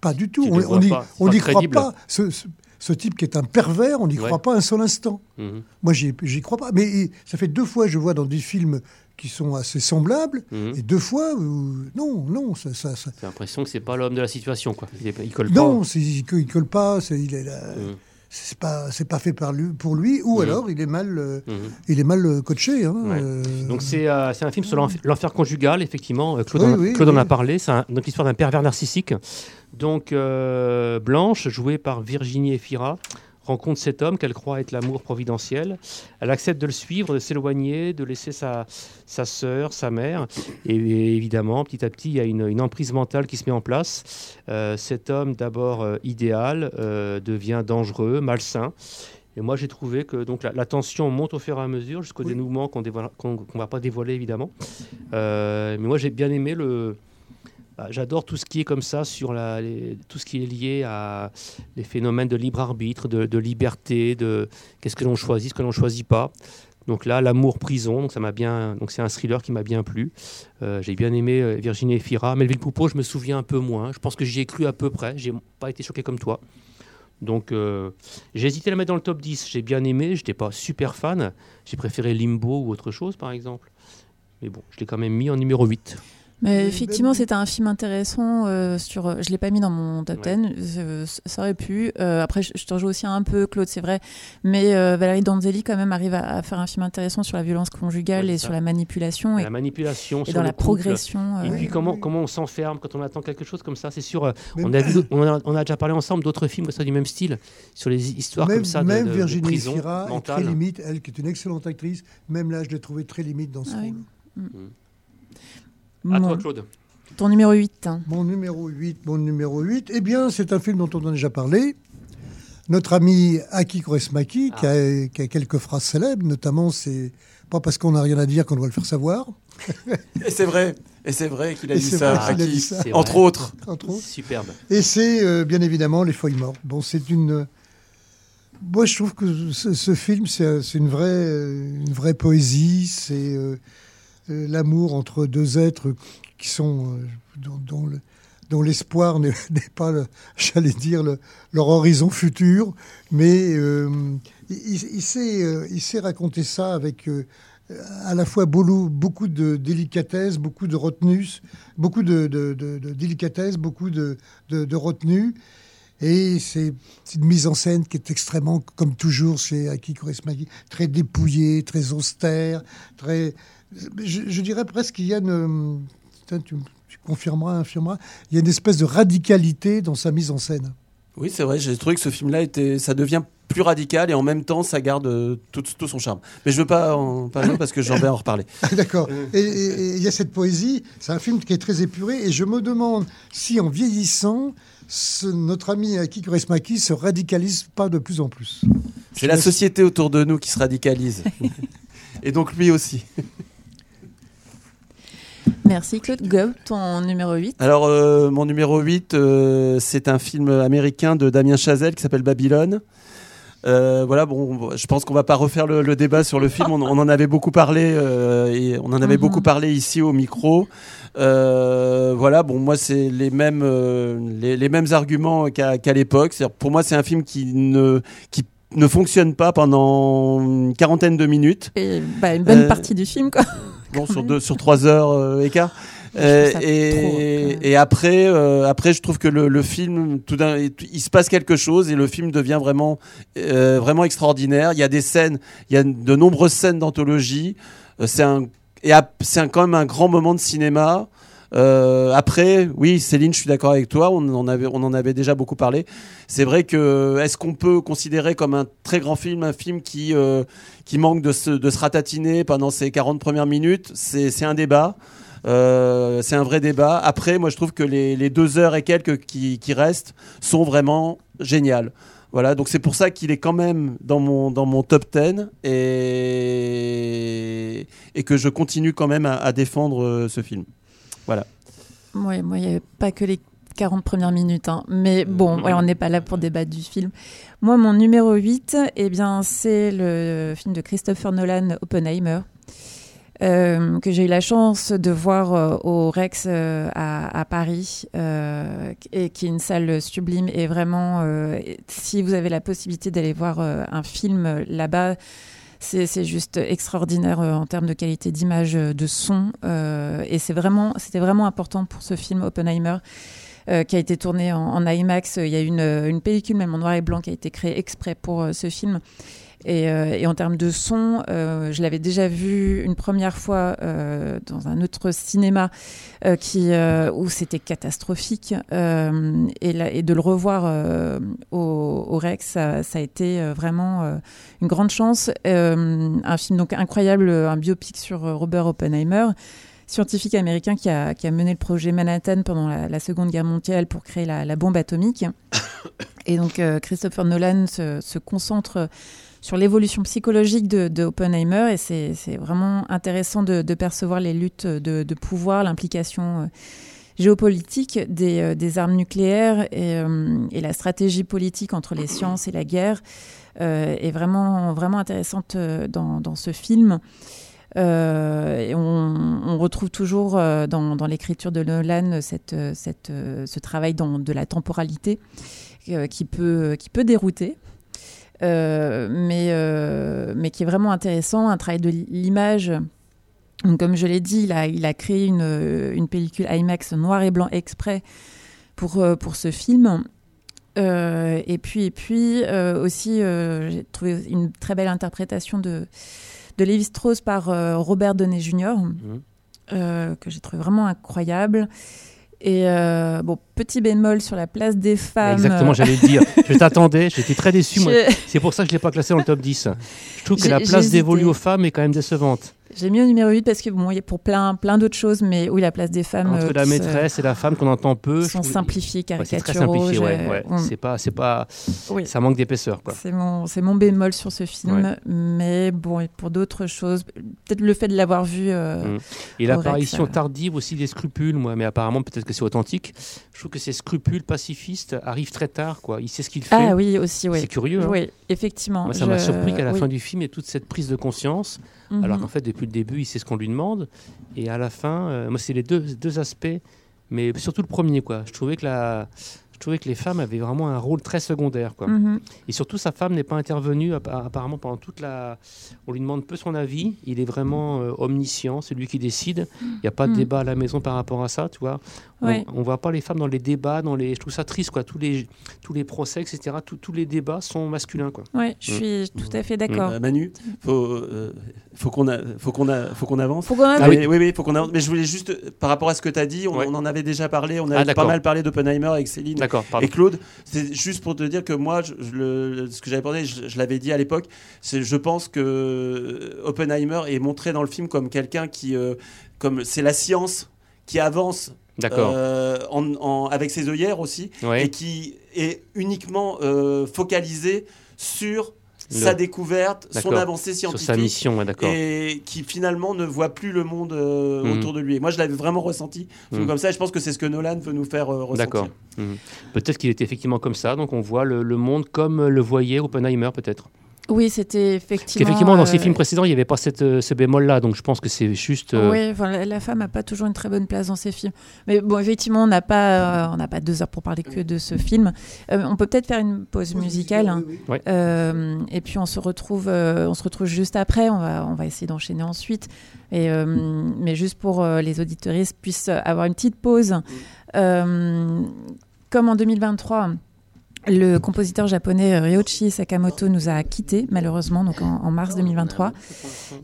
Pas du tout. Tu On n'y pas, c'est on pas n'y croit pas. Ce, ce- ce type qui est un pervers, on n'y Ouais. croit pas un seul instant. Mhm. Moi, j'y crois pas. Mais ça fait deux fois je vois dans des films qui sont assez semblables, Mhm. et deux fois où non, non, ça, ça, ça- J'ai l'impression que c'est pas l'homme de la situation, quoi. Il, est- il colle non, pas. c'est- il, colle- il colle pas. il est là. Mhm. C'est pas, c'est pas fait par lui, pour lui, ou Mhm. alors il est mal, euh, Mhm. il est mal euh, coaché. hein, Ouais. euh, Donc c'est euh, un film sur l'enf- l'enfer conjugal, effectivement. Claude, Oui, en, oui, Claude en a parlé. C'est donc l'histoire d'un pervers narcissique. Donc euh, Blanche, jouée par Virginie Efira, rencontre cet homme qu'elle croit être l'amour providentiel. Elle accepte de le suivre, de s'éloigner, de laisser sa, sa sœur, sa mère. Et, évidemment, petit à petit, il y a une, une emprise mentale qui se met en place. Euh, cet homme, d'abord euh, idéal, euh, devient dangereux, malsain. Et moi, j'ai trouvé que donc, la, la tension monte au fur et à mesure jusqu'au dénouement qu'on ne va pas dévoiler, évidemment. Mais moi, j'ai bien aimé le. Bah, J'adore tout ce qui est comme ça sur la, tout ce qui est lié à les phénomènes de libre arbitre, de, de liberté, de qu'est-ce que l'on choisit, ce que l'on choisit pas. Donc là, l'amour prison, donc ça m'a bien, donc c'est un thriller qui m'a bien plu. Euh, j'ai bien aimé euh, Virginie Efira, Melville Poupeau, je me souviens un peu moins. Je pense que j'y ai cru à peu près. J'ai pas été choqué comme toi. Donc euh, j'ai hésité à la mettre dans le top 10. J'ai bien aimé, j'étais pas super fan. J'ai préféré Limbo ou autre chose, par exemple. Mais bon, je l'ai quand même mis en numéro 8. Mais effectivement, c'était un film intéressant. euh, sur, je l'ai pas mis dans mon top 10. euh, ça aurait pu. Euh, après, je, je te rejoins aussi un peu, Claude, c'est vrai. Mais euh, Valérie Donzelli, quand même, arrive à, à faire un film intéressant sur la violence conjugale Ouais, et ça. sur la manipulation. Et, La manipulation, et sur dans la couple. progression. Et euh, puis comment, comment on s'enferme quand on attend quelque chose comme ça? C'est sûr, euh, on, a vu, on, a, on a déjà parlé ensemble d'autres films comme ça, du même style, sur les histoires même comme ça de, même de- de Virginie prison Fira est très limite, elle qui est une excellente actrice. Même là, je l'ai trouvée très limite dans ce Ah oui. rôle. À Bon. toi, Claude. Ton numéro 8. hein. Mon numéro 8, mon numéro 8, eh bien, c'est un film dont on a déjà parlé. Notre ami Aki Kaurismäki, qui, a, qui a quelques phrases célèbres, notamment, c'est pas parce qu'on n'a rien à dire qu'on doit le faire savoir. Et c'est vrai. Et c'est vrai qu'il a dit ça. vrai qu'il a Aki, dit ça. C'est Entre autres. Entre autres. Superbe. Et c'est euh, bien évidemment Les Feuilles Mortes. Bon, c'est une. Moi, je trouve que ce, ce film, c'est une vraie, euh, une vraie poésie. C'est euh, l'amour entre deux êtres qui sont euh, dont, dont le- dont l'espoir n'est pas, j'allais dire, le- leur horizon futur, mais euh, il, il- sait, euh, il sait raconter ça avec euh, à la fois beaucoup, de délicatesse, beaucoup de retenue, beaucoup de, délicatesse, beaucoup de, retenue. Et c'est une mise en scène qui est extrêmement, comme toujours chez Aki Kaurismäki, très dépouillée, très austère, très. Je, je dirais presque qu'il y a une. Tu, tu confirmeras, infirmeras. Il y a une espèce de radicalité dans sa mise en scène. Oui, c'est vrai. J'ai trouvé que ce film-là était, ça devient plus radical et en même temps, ça garde euh, tout, tout son charme. Mais je veux pas en parler parce que j'en vais en reparler. D'accord. Et et- il y a cette poésie. C'est un film qui est très épuré. Et je me demande si, en vieillissant, ce- notre ami Aki Kaurismäki se radicalise pas de plus en plus. C'est la société autour de nous qui se radicalise. et donc lui aussi. Merci, Claude. Gob, ton numéro 8. Alors, euh, mon numéro 8, euh, c'est un film américain de Damien Chazelle qui s'appelle Babylone. Euh, voilà, bon, je pense qu'on va pas refaire le, le débat sur le film. On, on en avait beaucoup parlé euh, et on en avait Mhm. beaucoup parlé ici au micro. Euh, voilà, bon, moi c'est les mêmes les, les mêmes arguments qu'à qu'à l'époque. Pour moi, c'est un film qui ne qui ne fonctionne pas pendant une quarantaine de minutes. Et bah, une bonne partie du film, quoi. Bon, sur, deux, sur trois heures euh, écart. Euh, trop, et, quand même. et après, euh, après, je trouve que le, le film, tout d'un, il se passe quelque chose et le film devient vraiment, euh, vraiment extraordinaire. Il y a des scènes, il y a de nombreuses scènes d'anthologie. Euh, c'est un, et c'est quand même un grand moment de cinéma. Euh, après, oui, Céline, je suis d'accord avec toi. On en avait, on en avait déjà beaucoup parlé. C'est vrai que est-ce qu'on peut considérer comme un très grand film, un film qui euh, qui manque de se, de se ratatiner pendant ces 40 premières minutes? C'est c'est un débat. Euh, c'est un vrai débat. Après, moi, je trouve que les, les deux heures et quelques qui, qui restent sont vraiment géniales. Voilà, donc c'est pour ça qu'il est quand même dans mon, dans mon top 10 et, et que je continue quand même à, à défendre euh, ce film. Voilà. Ouais, moi, il n'y avait pas que les 40 premières minutes. hein. Mais bon, voilà, on n'est pas là pour débattre du film. Moi, mon numéro 8, eh bien, c'est le film de Christopher Nolan, Oppenheimer. euh, que j'ai eu la chance de voir euh, au Rex euh, à, à Paris, et qui est une salle sublime. Et vraiment, si vous avez la possibilité d'aller voir un film là-bas, c'est juste extraordinaire euh, en termes de qualité d'image, euh, de son. euh, et c'est vraiment, c'était vraiment important pour ce film Oppenheimer. qui a été tourné en, IMAX. Il y a une, une pellicule, même en noir et blanc, qui a été créée exprès pour ce film. Et, euh, et en termes de son, euh, je l'avais déjà vu une première fois euh, dans un autre cinéma où c'était catastrophique. Et, de le revoir au, Rex, ça, a été vraiment une grande chance. Un film donc incroyable, un biopic sur Robert Oppenheimer scientifique américain qui a, mené le projet Manhattan pendant la, Seconde Guerre mondiale pour créer la, bombe atomique. Et donc Christopher Nolan se concentre sur l'évolution psychologique de, Oppenheimer et c'est vraiment intéressant de, percevoir les luttes de, pouvoir, l'implication euh, géopolitique des, euh, des armes nucléaires et, euh, et la stratégie politique entre les sciences et la guerre est vraiment, vraiment intéressante dans, ce film. On, retrouve toujours dans, l'écriture de Nolan ce travail de la temporalité qui peut dérouter. Euh, mais, euh, mais qui est vraiment intéressant, un travail de l'image. Donc, comme je l'ai dit, il a, il a créé une, une pellicule IMAX noir et blanc exprès pour, euh, pour ce film. Euh, et puis, et puis euh, aussi, euh, j'ai trouvé une très belle interprétation de, de Lévi Strauss par Robert Downey Jr., euh, que j'ai trouvé vraiment incroyable. Et euh, bon, petit bémol sur la place des femmes. Exactement, j'allais le dire. Je t'attendais, j'étais très déçu. Je- C'est pour ça que je ne l'ai pas classé dans le top 10. Je trouve que la place dévolue aux femmes est quand même décevante. J'ai mis au numéro 8 parce que bon, il y a pour plein, plein d'autres choses, mais oui, la place des femmes. Entre euh, la se- maîtresse et la femme qu'on entend peu. sont trouve- simplifiés, Ouais, c'est caricaturaux. ouais, j'ai- ouais. on- C'est pas, c'est pas, Oui. ça manque d'épaisseur. C'est mon, c'est mon bémol sur ce film, Ouais. mais bon, et pour d'autres choses, peut-être le fait de l'avoir vu. euh, Mm. Et l'apparition euh, tardive aussi des scrupules, moi, mais apparemment peut-être que c'est authentique. Je trouve que ces scrupules pacifistes arrivent très tard, quoi. Il sait ce qu'il fait. Ah oui, aussi, oui. C'est curieux. hein. Oui, effectivement. Moi, ça m'a surpris qu'à la oui. fin du film, il y ait toute cette prise de conscience, Mhm. alors qu'en fait, depuis le début, il sait ce qu'on lui demande. Et à la fin, euh, moi, c'est les deux, deux aspects, mais surtout le premier, quoi. Je trouvais que la. Je trouvais que les femmes avaient vraiment un rôle très secondaire. Quoi. Mhm. Et surtout, sa femme n'est pas intervenue appa- apparemment pendant toute la... On lui demande peu son avis. Il est vraiment euh, omniscient, c'est lui qui décide. Il n'y a pas de Mhm. débat à la maison par rapport à ça, tu vois. On ne voit pas les femmes dans les débats, dans les... je trouve ça triste, quoi. Tous les, tous les procès, etc., tous- tous les débats sont masculins, quoi. Ouais, je Mm. suis tout à fait d'accord. Euh, Manu, faut, euh, faut qu'on a- faut qu'on a- faut qu'on avance. Faut qu'on avance. Ah oui. oui, oui, oui, faut qu'on avance. Mais je voulais juste, par rapport à ce que tu as dit, on, Ouais. on en avait déjà parlé, on Ah, a pas mal parlé d'Oppenheimer avec Céline et Claude. C'est juste pour te dire que moi, je, je le- ce que j'avais parlé, je, je l'avais dit à l'époque, c'est je pense que euh, Oppenheimer est montré dans le film comme quelqu'un qui, euh, comme c'est la science qui avance D'accord. euh, en- en- avec ses œillères aussi Ouais. et qui est uniquement euh, focalisé sur Le- sa découverte, son avancée Sur scientifique sa mission, ouais, d'accord. et qui finalement ne voit plus le monde euh, Mhm. autour de lui. Et moi, je l'avais vraiment ressenti Mhm. comme ça. Et je pense que c'est ce que Nolan veut nous faire euh, ressentir. D'accord. Mhm. Peut-être qu'il était effectivement comme ça, donc on voit le, le monde comme le voyait Oppenheimer, peut-être. Oui, c'était effectivement. Qu'effectivement, dans ses euh, films précédents, il n'y avait pas cette, euh, ce bémol-là, donc je pense que c'est juste. euh, Oui, enfin, la, femme n'a pas toujours une très bonne place dans ses films. Mais bon, effectivement, on n'a pas, euh, on n'a pas deux heures pour parler que de ce film. Euh, on peut peut-être faire une pause musicale. hein. Euh, et puis on se retrouve, euh, on se retrouve juste après. On va, on va essayer d'enchaîner ensuite. Et, euh, mais juste pour euh, les auditoristes puissent avoir une petite pause. Euh, comme en 2023. Le compositeur japonais Ryoichi Sakamoto nous a quittés malheureusement donc en, en mars 2023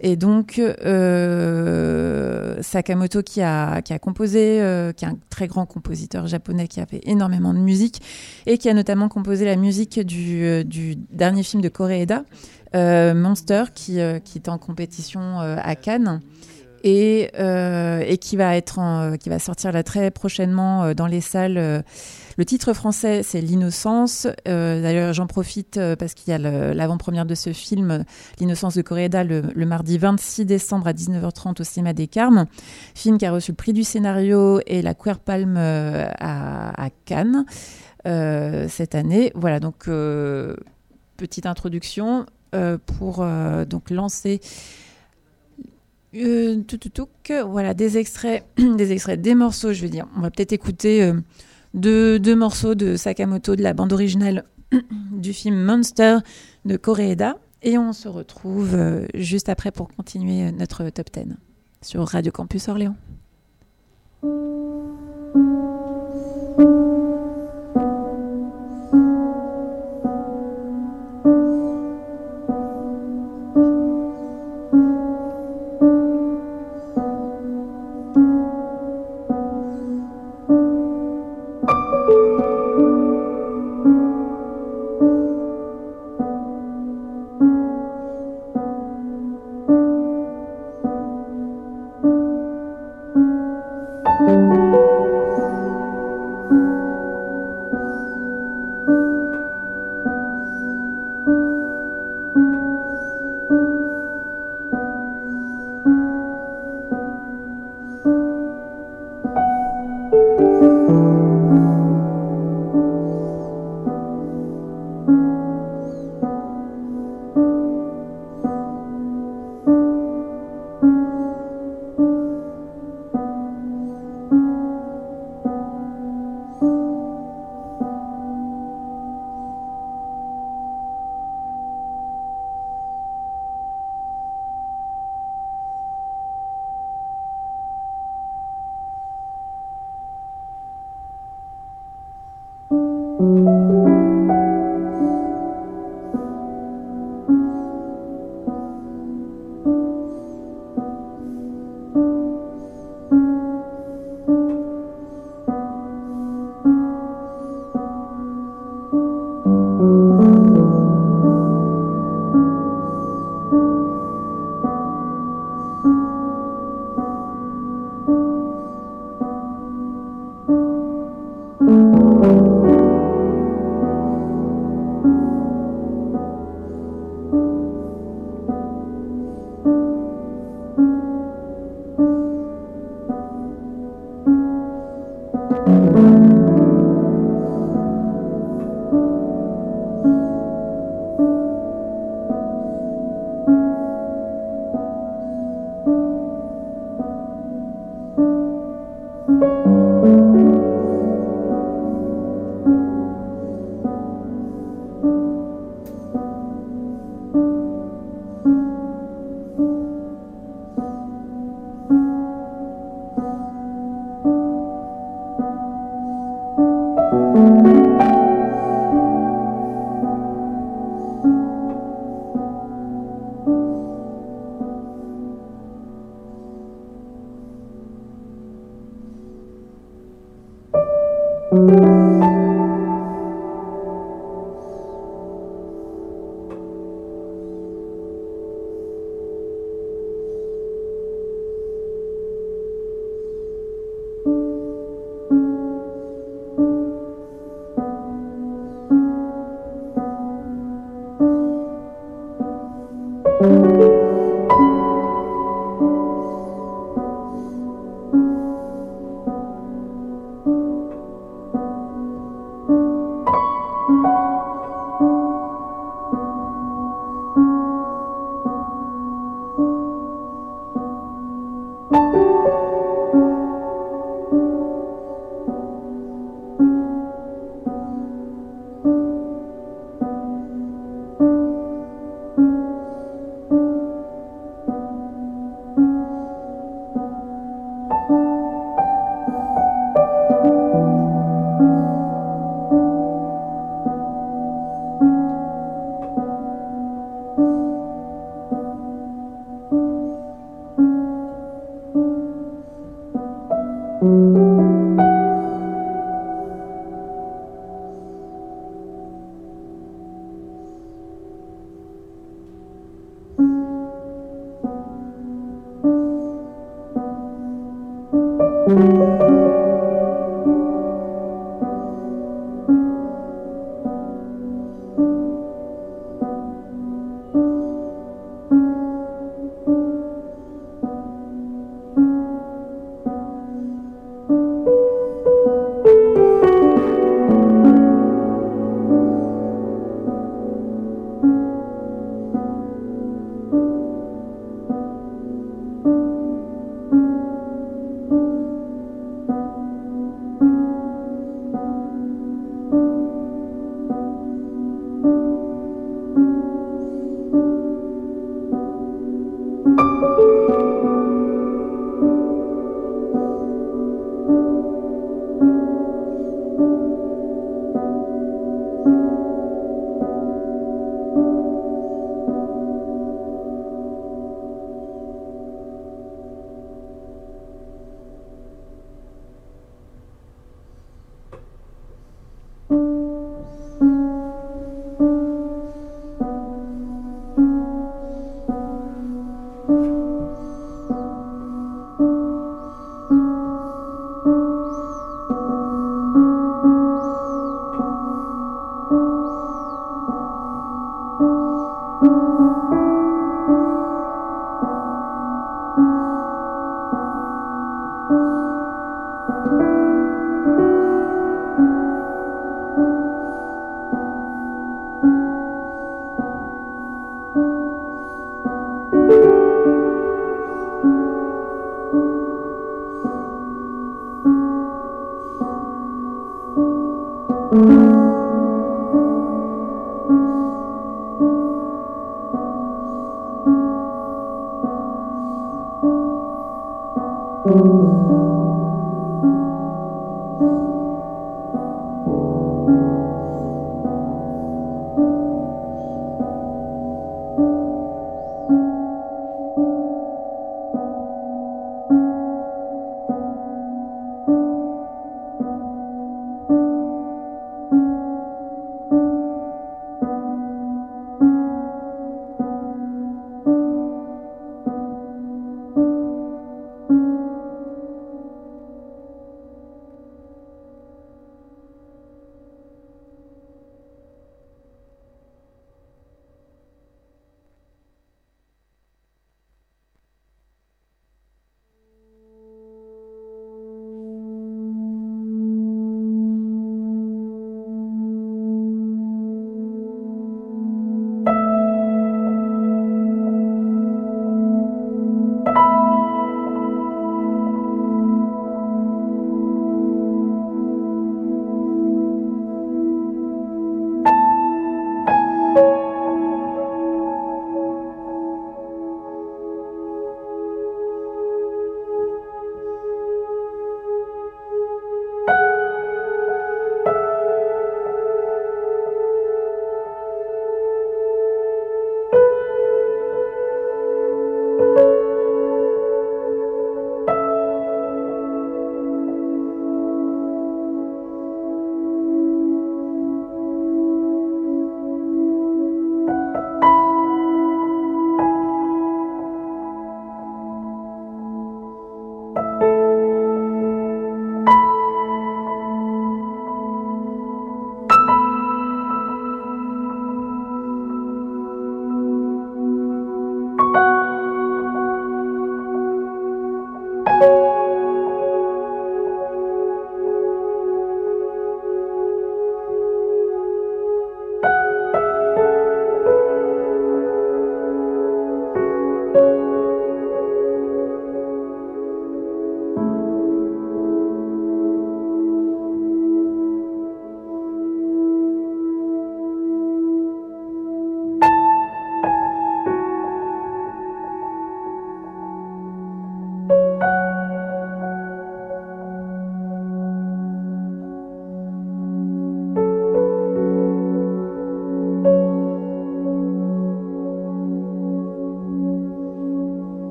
et donc euh, Sakamoto qui a, qui a composé euh, qui est un très grand compositeur japonais qui a fait énormément de musique et qui a notamment composé la musique du, euh, du dernier film de Koreeda euh, Monster qui, euh, qui est en compétition euh, à Cannes et, euh, et qui va être qui va sortir très prochainement euh, dans les salles. euh, le titre français, c'est L'innocence. D'ailleurs, j'en profite parce qu'il y a l'avant-première de ce film, L'innocence de Coréda, le, le mardi 26 décembre à 19h30 au cinéma des Carmes. Film qui a reçu le prix du scénario et la Queer Palm euh, à, Cannes cette année. Voilà, donc petite introduction pour donc lancer euh, tout, voilà, des extraits, des extraits, des morceaux, je veux dire. On va peut-être écouter euh, deux, morceaux de Sakamoto de la bande originale du film Monster de Koreeda. Et on se retrouve euh, juste après pour continuer notre top 10 sur Radio Campus Orléans.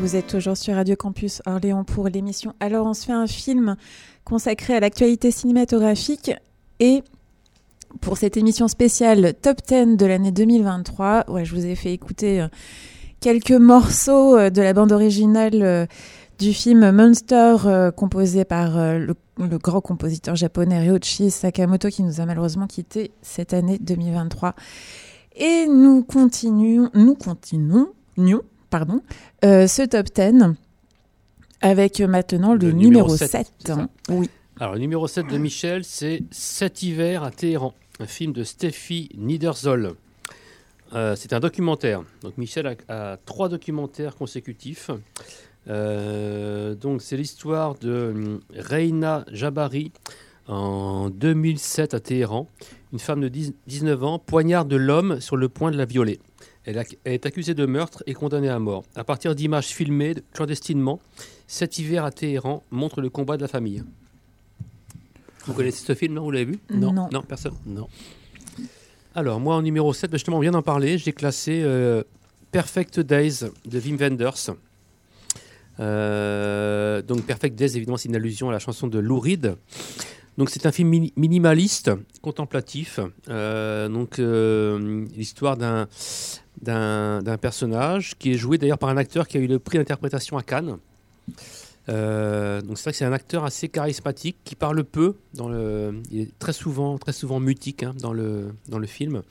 Vous êtes toujours sur Radio Campus Orléans pour l'émission Alors on se fait un film consacré à l'actualité cinématographique et pour cette émission spéciale Top 10 de l'année 2023, ouais, je vous ai fait écouter euh, quelques morceaux euh, de la bande originale euh, du film Monster composé par le, le grand compositeur japonais Ryoichi Sakamoto qui nous a malheureusement quitté cette année 2023. Et nous continuons, nous continuons, nous, pardon, euh, ce top 10 avec maintenant le, Le numéro, numéro 7. sept, c'est ça Oui. Alors, le numéro 7 de Michel, c'est Cet hiver à Téhéran, un film de Steffi Niederzoll. Euh, c'est un documentaire. Donc, Michel a, a trois documentaires consécutifs. Euh, donc, c'est l'histoire de hum, Reina Jabari en 2007 à Téhéran. Une femme de 10 19 ans poignarde l'homme sur le point de la violer. Elle, a- elle est accusée de meurtre et condamnée à mort. À partir d'images filmées clandestinement, cet hiver à Téhéran montre le combat de la famille. Vous connaissez ce film, non? Vous l'avez vu? Non. Non, personne? Non. Alors, moi, en numéro 7, ben, justement, on vient d'en parler. J'ai classé euh, Perfect Days de Wim Wenders. Euh, donc, Perfect Days, évidemment, c'est une allusion à la chanson de Lou Reed. Donc, c'est un film mini- minimaliste, contemplatif. Euh, donc, euh, l'histoire d'un d'un d'un personnage qui est joué d'ailleurs par un acteur qui a eu le prix d'interprétation à Cannes. Euh, donc c'est vrai que c'est un acteur assez charismatique qui parle peu dans le, il est très souvent très souvent mutique hein, dans le dans le film.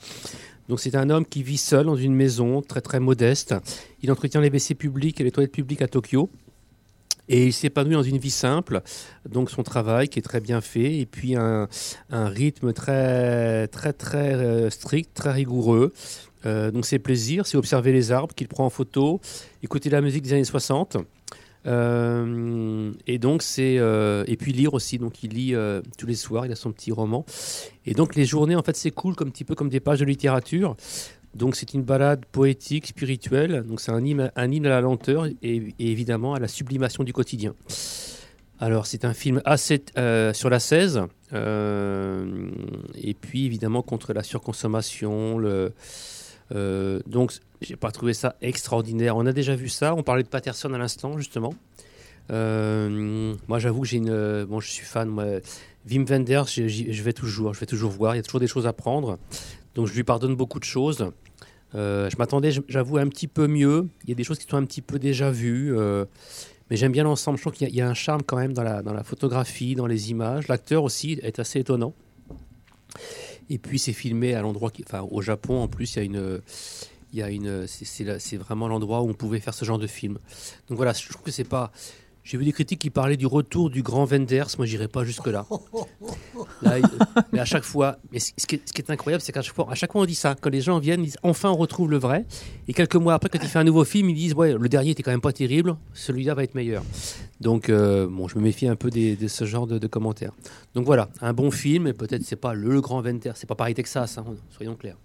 Donc c'est un homme qui vit seul dans une maison très très modeste. Il entretient les WC publics et les toilettes publiques à Tokyo. Et il s'épanouit dans une vie simple, donc son travail qui est très bien fait, et puis un, un rythme très très très euh, strict, très rigoureux. Euh, donc ses plaisirs, c'est observer les arbres qu'il prend en photo, écouter la musique des années 60. Euh, et donc et puis lire aussi. Donc il lit tous les soirs. Il a son petit roman. Et donc les journées en fait c'est cool comme petit peu comme des pages de littérature. Donc c'est une balade poétique, spirituelle. Donc c'est un hymne, à la lenteur et, évidemment à la sublimation du quotidien. Alors c'est un film assez euh, sur la 16 euh, et puis évidemment contre la surconsommation. Le, euh, donc j'ai pas trouvé ça extraordinaire. On a déjà vu ça. On parlait de Patterson à l'instant justement. Euh, moi j'avoue que j'ai une, bon je suis fan. Moi, Wim Wenders, je vais toujours, je vais toujours voir. Il y a toujours des choses à prendre. Donc je lui pardonne beaucoup de choses. Euh, je m'attendais, j'avoue, un petit peu mieux. Il y a des choses qui sont un petit peu déjà vues. euh, mais j'aime bien l'ensemble. Je trouve qu'il y, a- un charme quand même dans la, dans la photographie, dans les images. L'acteur aussi est assez étonnant. Et puis c'est filmé à l'endroit, enfin au Japon en plus, il y a une, il y a une, c'est vraiment l'endroit où on pouvait faire ce genre de film. Donc voilà, je trouve que c'est pas. J'ai vu des critiques qui parlaient du retour du grand Wenders. Moi, j'irai pas jusque là. Là, il- mais à chaque fois, mais ce qui est, ce qui est incroyable, c'est qu'à chaque fois, à chaque fois, on dit ça. Quand les gens viennent, ils disent enfin on retrouve le vrai. Et quelques mois après, quand il fait un nouveau film, ils disent ouais, le dernier était quand même pas terrible. Celui-là va être meilleur. Donc euh, bon, je me méfie un peu des- de ce genre de, de commentaires. Donc voilà, un bon film, et peut-être c'est pas le grand Wenders, c'est pas Paris Texas, hein, soyons clairs.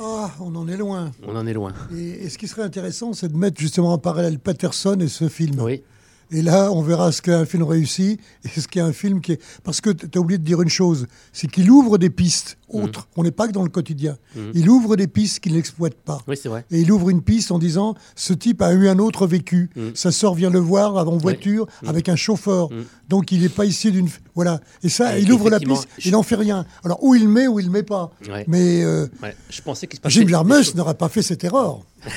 Ah, on en est loin. On en est loin. Et, et ce qui serait intéressant, c'est de mettre justement en parallèle Patterson et ce film? Oui. Et là, on verra ce qu'est un film réussi et ce qu'est un film qui est. Parce que tu as oublié de dire une chose, c'est qu'il ouvre des pistes autres. On n'est pas que dans le quotidien. Mhm. Il ouvre des pistes qu'il n'exploite pas. Oui, c'est vrai. Et il ouvre une piste en disant ce type a eu un autre vécu. Mhm. Sa sœur vient le voir en voiture avec un chauffeur. Donc il n'est pas issu d'une. Voilà. Et ça, il ouvre la piste, je- il n'en fait rien. Alors, où il met, où il ne met pas. Ouais. Mais euh, Ouais. Je pensais qu'il se passait Jim Jarmusch n'aurait pas fait cette erreur.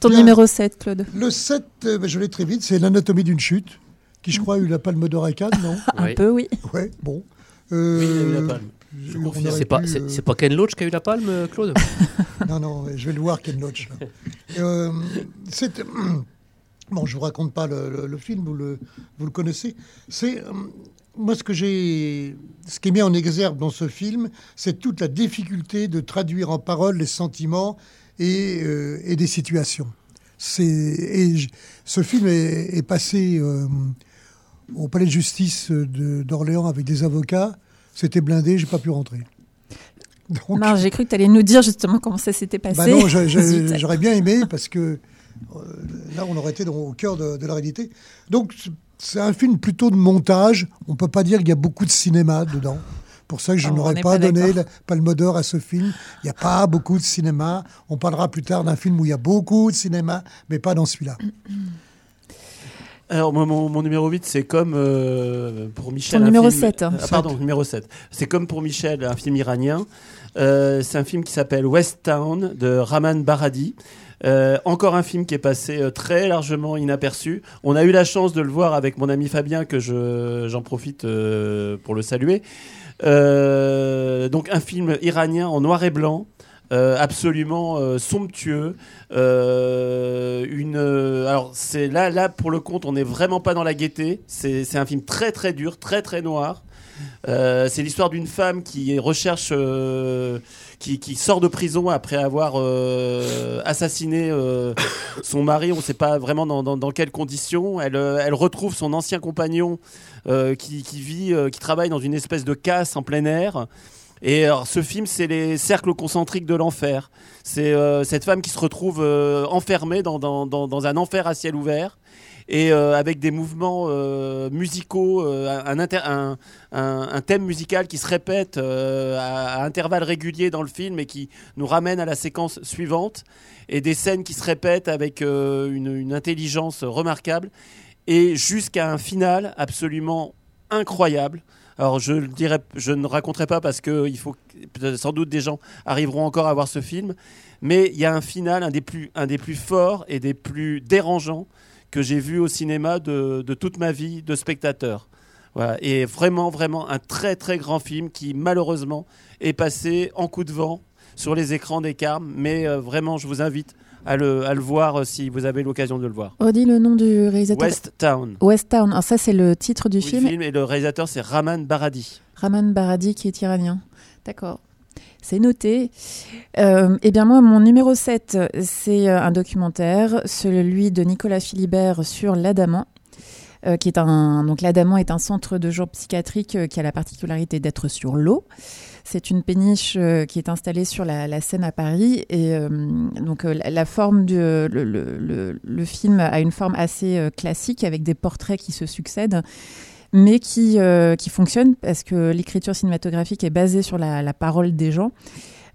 Ton Bien. numéro 7, Claude. Le 7, euh, ben, je l'ai très vite, c'est l'anatomie d'une chute, qui je crois a eu la palme d'or à Cannes, non Un peu, oui. Ouais, bon. Oui, il a eu la Euh, palme. je- on aurait C'est pas, pu, c'est, euh, c'est pas Ken Loach qui a eu la palme, euh, Claude Non, non, je vais le voir, Ken Loach. là. Euh, c'est- bon, je vous raconte pas le, le- le film, vous le, vous le connaissez. C'est euh, moi ce que j'ai, ce qui est mis en exergue dans ce film, c'est toute la difficulté de traduire en paroles les sentiments et, euh, et des situations. C'est et j- ce film est, est passé euh, au palais de justice de- d'Orléans avec des avocats. C'était blindé, j'ai pas pu rentrer. Donc, Non, j'ai cru que tu allais nous dire justement comment ça s'était passé. bah non, je- je- Zut. j'aurais bien aimé parce que euh, là, on aurait été dans- au cœur de, de la réalité. Donc, c'est- c'est un film plutôt de montage. On peut pas dire qu'il y a beaucoup de cinéma dedans. Pour ça que je n'aurais pas, pas donné la palme d'or à ce film. Il n'y a pas beaucoup de cinéma. On parlera plus tard d'un film où il y a beaucoup de cinéma, mais pas dans celui-là. Alors, moi, mon, mon numéro 8, c'est comme euh, pour Michel. Ton un numéro film- 7, hein. Ah, pardon, numéro 7. C'est comme pour Michel, un film iranien. Euh, c'est un film qui s'appelle West Town de Raman Baradi. Euh, encore un film qui est passé euh, très largement inaperçu. On a eu la chance de le voir avec mon ami Fabien, que je, j'en profite euh, pour le saluer. Euh, donc un film iranien en noir et blanc. euh, absolument euh, somptueux. Une, alors c'est là, là pour le compte, on n'est vraiment pas dans la gaieté. C'est un film très très dur, très très noir. C'est l'histoire d'une femme qui recherche, qui, sort de prison après avoir euh, assassiné euh, son mari. On ne sait pas vraiment dans, quelles conditions. Elle, euh, elle retrouve son ancien compagnon qui, vit, qui travaille dans une espèce de casse en plein air. Et alors, ce film, c'est les cercles concentriques de l'enfer. C'est cette femme qui se retrouve enfermée dans un enfer à ciel ouvert et euh, avec des mouvements euh, musicaux, euh, un, thème musical qui se répète à, intervalles réguliers dans le film et qui nous ramène à la séquence suivante, et des scènes qui se répètent avec une, intelligence remarquable, et jusqu'à un final absolument incroyable. Alors je le je ne raconterai pas parce que il faut sans doute des gens arriveront encore à voir ce film, mais il y a un final, un des plus, un des plus forts et des plus dérangeants que j'ai vu au cinéma de, de toute ma vie de spectateur. Voilà. Et vraiment, vraiment un très très grand film qui malheureusement est passé en coup de vent sur les écrans des Carmes. Mais euh, vraiment, je vous invite à le, à le voir euh, si vous avez l'occasion de le voir. Redis le nom du réalisateur? West Town. West Town. Alors ça, c'est le titre du Oui, film? film et le réalisateur c'est Raman Baradi. Raman Baradi qui est iranien. D'accord. C'est noté. Euh, eh bien moi, mon numéro 7, c'est euh, un documentaire, celui de Nicolas Philibert sur l'Adamant. euh, qui est un donc l'Adamant est un centre de jour psychiatrique qui a la particularité d'être sur l'eau. C'est une péniche qui est installée sur la, la Seine à Paris et donc la, forme du le, le- le- film a une forme assez classique avec des portraits qui se succèdent mais qui, euh, qui fonctionne parce que l'écriture cinématographique est basée sur la, parole des gens.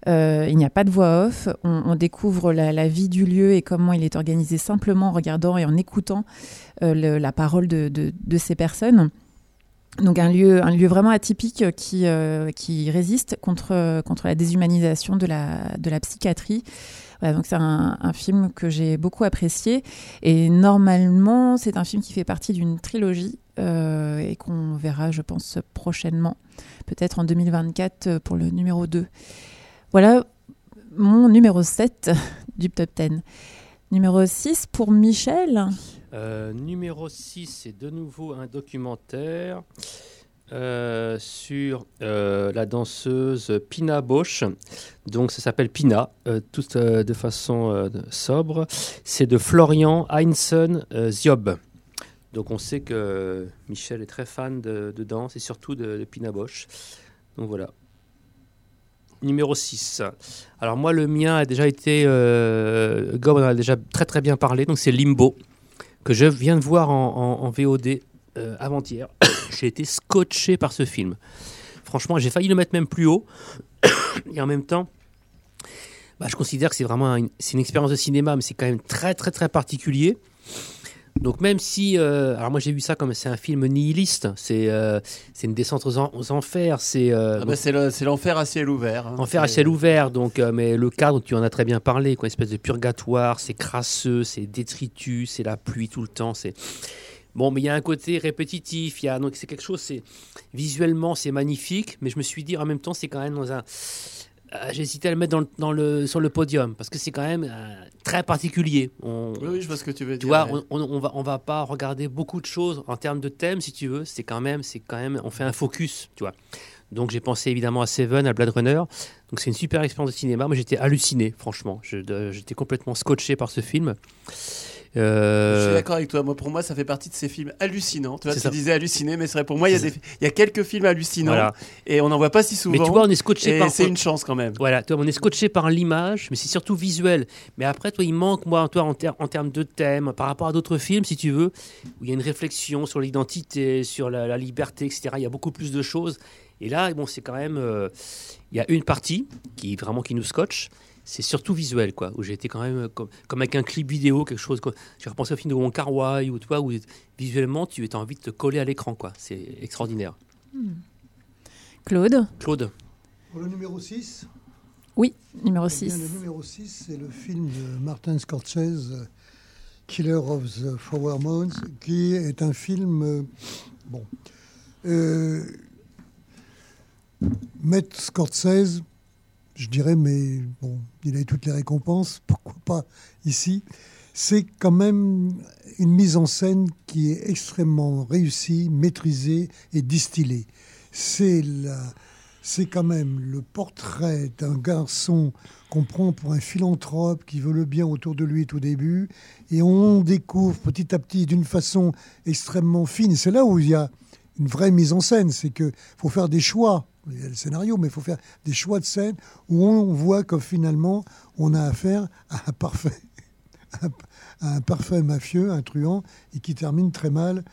Euh, il n'y a pas de voix off. On, découvre la, vie du lieu et comment il est organisé simplement en regardant et en écoutant euh, la parole de- de ces personnes. Donc un lieu, un lieu vraiment atypique qui, euh, qui résiste contre, contre la déshumanisation de la, de la psychiatrie. Donc c'est un, film que j'ai beaucoup apprécié. Et normalement, c'est un film qui fait partie d'une trilogie euh, et qu'on verra, je pense, prochainement, peut-être en 2024 euh, pour le numéro 2. Voilà mon numéro 7 du top 10. Numéro 6 pour Michel. Euh, numéro 6, c'est de nouveau un documentaire euh, sur euh, la danseuse Pina Bausch. Donc ça s'appelle Pina, tout de façon sobre. C'est de Florian Heinzen euh, Ziob. Donc on sait que Michel est très fan de, danse et surtout de, de Pina Bausch. Donc voilà. Numéro 6. Alors moi le mien a déjà été... Euh, Gob en a déjà très très bien parlé. Donc c'est Limbo que je viens de voir en, VOD euh, avant-hier. j'ai été scotché par ce film. Franchement, j'ai failli le mettre même plus haut. Et en même temps, bah, je considère que c'est vraiment une expérience de cinéma, mais c'est quand même très très très particulier. Donc même si, euh, alors moi j'ai vu ça comme c'est un film nihiliste, c'est euh, c'est une descente aux, en- aux enfers, c'est euh, Ah bah, c'est le- c'est l'enfer à ciel ouvert. hein. Enfer à ciel ouvert, donc, mais le cadre, tu en as très bien parlé, quoi, une espèce de purgatoire, c'est crasseux, c'est détritus, c'est la pluie tout le temps, c'est. Bon, mais il y a un côté répétitif, il y a, donc c'est quelque chose, c'est. Visuellement, c'est magnifique, mais je me suis dit en même temps, c'est quand même dans un. Euh, J'ai hésité à le mettre dans le, dans le- sur le podium, parce que c'est quand même euh, très particulier. On, Oui, je vois ce que tu veux tu dire. vois, ouais. on, on, va, on va pas regarder beaucoup de choses en termes de thème, si tu veux. C'est quand même, c'est quand même, on fait un focus, tu vois. Donc j'ai pensé évidemment à Seven, à Blade Runner. Donc c'est une super expérience de cinéma. Moi j'étais halluciné, franchement. De- J'étais complètement scotché par ce film. Euh, Je suis d'accord avec toi. Moi, pour moi, ça fait partie de ces films hallucinants. Tu vois, tu disais halluciné, mais c'est vrai. Pour moi, il y, a C'est des- il y a quelques films hallucinants Voilà. et on n'en voit pas si souvent. Mais tu vois, on est scotché par. c'est une chance quand même. Voilà, toi, on est scotché par l'image, mais c'est surtout visuel. Mais après, toi, il manque, moi, toi, en, ter- en termes de thème, par rapport à d'autres films, si tu veux, où il y a une réflexion sur l'identité, sur la, la liberté, etc. Il y a beaucoup plus de choses. Et là, bon, c'est quand même. euh, il y a une partie qui vraiment qui nous scotche. C'est surtout visuel, quoi. Où j'ai été quand même comme, comme avec un clip vidéo, quelque chose. J'ai repensé au film de Wong Kar Wai, où toi, où visuellement, tu as envie de te coller à l'écran, quoi. C'est extraordinaire. Claude Claude. Pour le numéro 6 Oui, numéro Eh bien, 6. Le numéro 6, c'est le film de Martin Scorsese, Killer of the Flower Moons, qui est un film. euh, bon. Euh, Maître Scorsese, je dirais, mais bon, il a eu toutes les récompenses, pourquoi pas ici. C'est quand même une mise en scène qui est extrêmement réussie, maîtrisée et distillée. C'est c'est quand même le portrait d'un garçon qu'on prend pour un philanthrope qui veut le bien autour de lui tout début, et on découvre petit à petit d'une façon extrêmement fine. C'est là où il y a une vraie mise en scène, c'est que faut faire des choix. Il y a le scénario, mais il faut faire des choix de scène où on voit que finalement on a affaire à un parfait, à un parfait mafieux, un truand, et qui termine très mal